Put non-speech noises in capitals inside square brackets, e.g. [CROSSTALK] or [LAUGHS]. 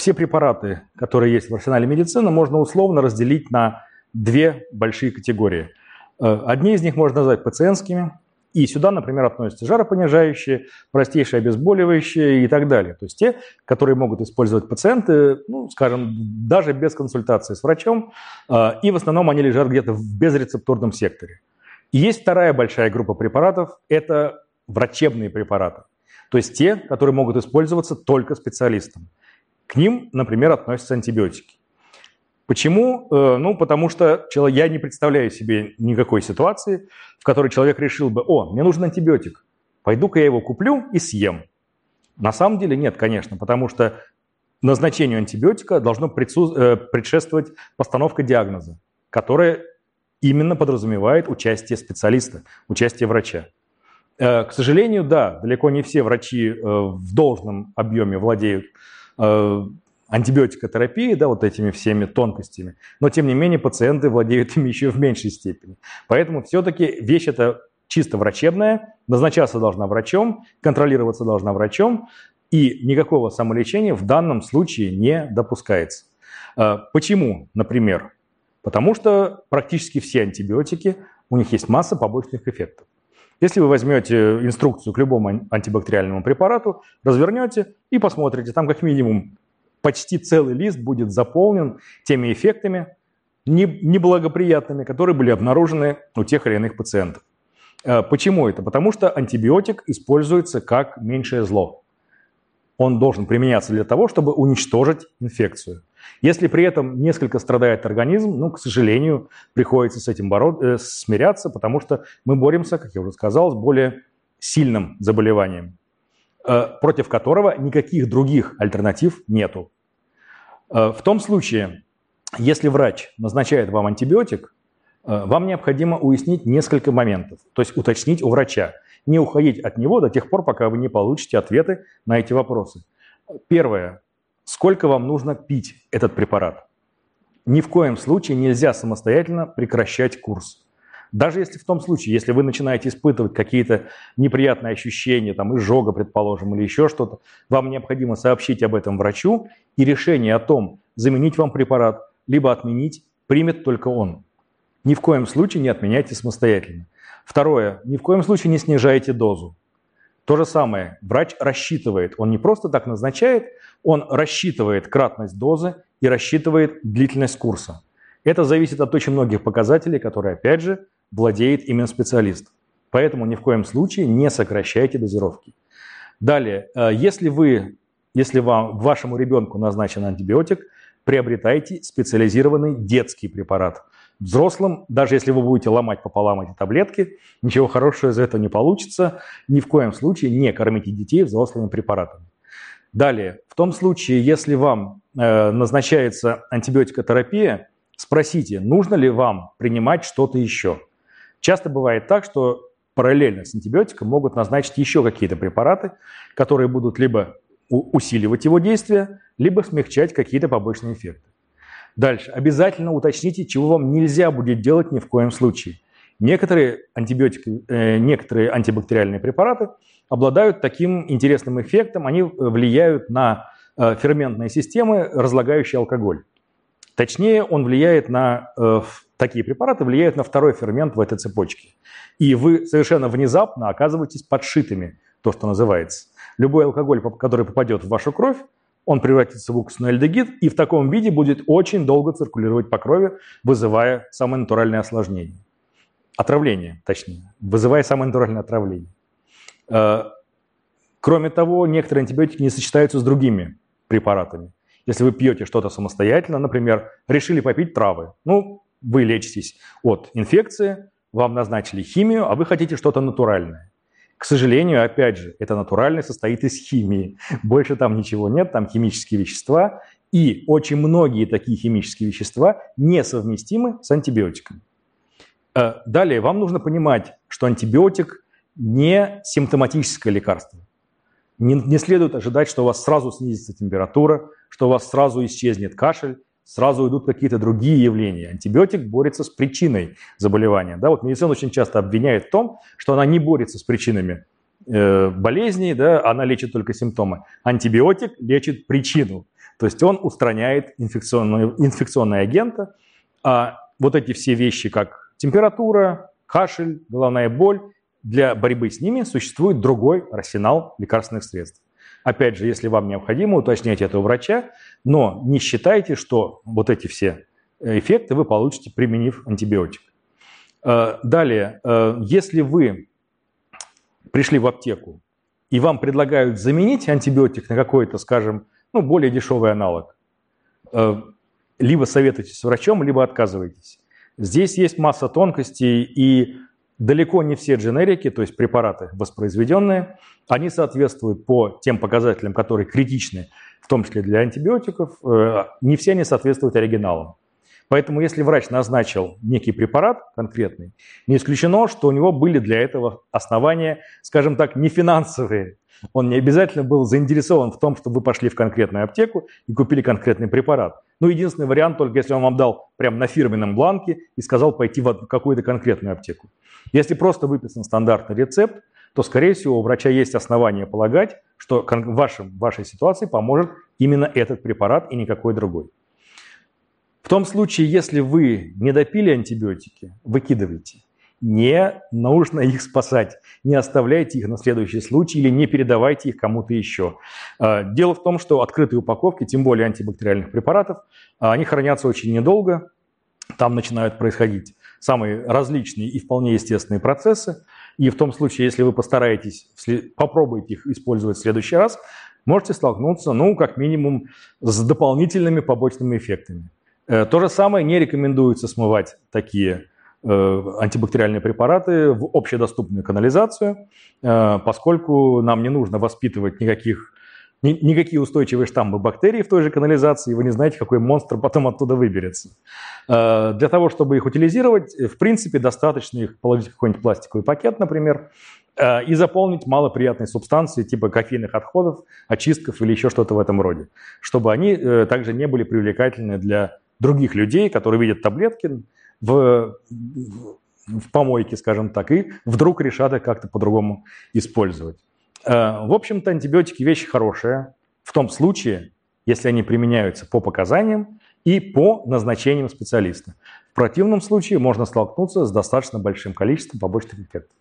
все препараты, которые есть в арсенале медицины, можно условно разделить на две большие категории. Э, одни из них можно назвать пациентскими, и сюда, например, относятся жаропонижающие, простейшие обезболивающие и так далее. То есть те, которые могут использовать пациенты, ну, скажем, даже без консультации с врачом, э, и в основном они лежат где-то в безрецептурном секторе. И есть вторая большая группа препаратов – это врачебные препараты. То есть те, которые могут использоваться только специалистом. К ним, например, относятся антибиотики. Почему? Э, ну, потому что я не представляю себе никакой ситуации, в которой человек решил бы, о, мне нужен антибиотик, пойду-ка я его куплю и съем. На самом деле нет, конечно, потому что назначению антибиотика должно э, предшествовать постановка диагноза, которая именно подразумевает участие специалиста, участие врача. Э, к сожалению, да, далеко не все врачи в должном объеме владеют антибиотикотерапии, да, вот этими всеми тонкостями, но тем не менее пациенты владеют ими еще в меньшей степени. Поэтому все-таки вещь эта чисто врачебная, назначаться должна врачом, контролироваться должна врачом, и никакого самолечения в данном случае не допускается. А, почему, например? Потому что практически все антибиотики, у них есть масса побочных эффектов. Если вы возьмете инструкцию к любому антибактериальному препарату, развернете и посмотрите, там как минимум почти целый лист будет заполнен теми эффектами неблагоприятными, которые были обнаружены у тех или иных пациентов. Э, почему это? Потому что антибиотик используется как меньшее зло. Он должен применяться для того, чтобы уничтожить инфекцию. Если при этом несколько страдает организм, ну, к сожалению, приходится с этим боро- э, смиряться, потому что мы боремся, как я уже сказал, с более сильным заболеванием. Э, против которого никаких других альтернатив нету. Э, в том случае, если врач назначает вам антибиотик, вам необходимо уяснить несколько моментов, то есть уточнить у врача, не уходить от него до тех пор, пока вы не получите ответы на эти вопросы. Первое. Сколько вам нужно пить этот препарат? Ни в коем случае нельзя самостоятельно прекращать курс. Даже если в том случае, если вы начинаете испытывать какие-то неприятные ощущения, там, изжога, предположим, или еще что-то, вам необходимо сообщить об этом врачу, и решение о том, заменить вам препарат, либо отменить, примет только он. Ни в коем случае не отменяйте самостоятельно. Второе, ни в коем случае не снижайте дозу. То же самое, врач рассчитывает, он не просто так назначает, он рассчитывает кратность дозы и рассчитывает длительность курса. Это зависит от очень многих показателей, которые, опять же, владеет именно специалист. Поэтому ни в коем случае не сокращайте дозировки. Далее, э, если вы, если вам, вашему ребенку назначен антибиотик, приобретайте специализированный детский препарат. Взрослым, даже если вы будете ломать пополам эти таблетки, ничего хорошего из этого не получится. Ни в коем случае не кормите детей взрослыми препаратами. Далее, в том случае, если вам э, назначается антибиотикотерапия, спросите, нужно ли вам принимать что-то еще. Часто бывает так, что параллельно с антибиотиком могут назначить еще какие-то препараты, которые будут либо усиливать его действие, либо смягчать какие-то побочные эффекты. Дальше. Обязательно уточните, чего вам нельзя будет делать ни в коем случае. Некоторые, антибиотики, э, некоторые антибактериальные препараты обладают таким интересным эффектом, они влияют на э, ферментные системы, разлагающие алкоголь. Точнее, он влияет на, э, такие препараты влияют на второй фермент в этой цепочке. И вы совершенно внезапно оказываетесь подшитыми, то, что называется. Любой алкоголь, который попадет в вашу кровь, он превратится в уксусный альдегид и в таком виде будет очень долго циркулировать по крови, вызывая самое натуральное осложнение. Отравление, точнее, вызывая самое натуральное отравление. Э, кроме того, некоторые антибиотики не сочетаются с другими препаратами. Если вы пьете что-то самостоятельно, например, решили попить травы, ну, вы лечитесь от инфекции, вам назначили химию, а вы хотите что-то натуральное. К сожалению, опять же, это натуральное состоит из химии. Больше там ничего нет, там химические вещества. И очень многие такие химические вещества несовместимы с антибиотиком. Э, далее, вам нужно понимать, что антибиотик не симптоматическое лекарство. Не, не следует ожидать, что у вас сразу снизится температура, что у вас сразу исчезнет кашель, сразу идут какие-то другие явления. Антибиотик борется с причиной заболевания. Да, вот медицина очень часто обвиняет в том, что она не борется с причинами э, болезней, да, она лечит только симптомы. Антибиотик лечит причину. То есть он устраняет инфекционные, агенты, а вот эти все вещи, как температура, кашель, головная боль, для борьбы с ними существует другой арсенал лекарственных средств. Опять же, если вам необходимо, уточняйте это у врача, но не считайте, что вот эти все эффекты вы получите, применив антибиотик. Э, далее, э, если вы пришли в аптеку и вам предлагают заменить антибиотик на какой-то, скажем, ну, более дешевый аналог, э, либо советуйтесь с врачом, либо отказывайтесь. Здесь есть масса тонкостей, и далеко не все дженерики, то есть препараты воспроизведенные, они соответствуют по тем показателям, которые критичны, в том числе для антибиотиков, э, не все они соответствуют оригиналам. Поэтому если врач назначил некий препарат конкретный, не исключено, что у него были для этого основания, скажем так, не финансовые, он не обязательно был заинтересован в том, чтобы вы пошли в конкретную аптеку и купили конкретный препарат. Ну, единственный вариант, только если он вам дал прямо на фирменном бланке и сказал пойти в какую-то конкретную аптеку. Если просто выписан стандартный рецепт, то, скорее всего, у врача есть основания полагать, что в вашем, вашей ситуации поможет именно этот препарат и никакой другой. В том случае, если вы не допили антибиотики, выкидывайте не нужно [LAUGHS] их спасать. Не оставляйте их на следующий случай или не передавайте их кому-то еще. А, дело в том, что открытые упаковки, тем более антибактериальных препаратов, а, они хранятся очень недолго. Там начинают происходить самые различные и вполне естественные процессы. И в том случае, если вы постараетесь, попробуете их использовать в следующий раз, можете столкнуться, ну, как минимум, с дополнительными побочными эффектами. Э, то же самое не рекомендуется смывать такие антибактериальные препараты в общедоступную канализацию, э, поскольку нам не нужно воспитывать никаких, никакие устойчивые штаммы бактерий в той же канализации, вы не знаете, какой монстр потом оттуда выберется. Э, для того, чтобы их утилизировать, в принципе, достаточно их положить в какой-нибудь пластиковый пакет, например, и заполнить малоприятной субстанцией типа кофейных отходов, очистков или еще что-то в этом роде, чтобы они также не были привлекательны для других людей, которые видят таблетки, в, в помойке, скажем так, и вдруг решат их как-то по-другому использовать. Э, в общем-то, антибиотики вещи хорошие в том случае, если они применяются по показаниям и по назначениям специалиста. В противном случае можно столкнуться с достаточно большим количеством побочных эффектов.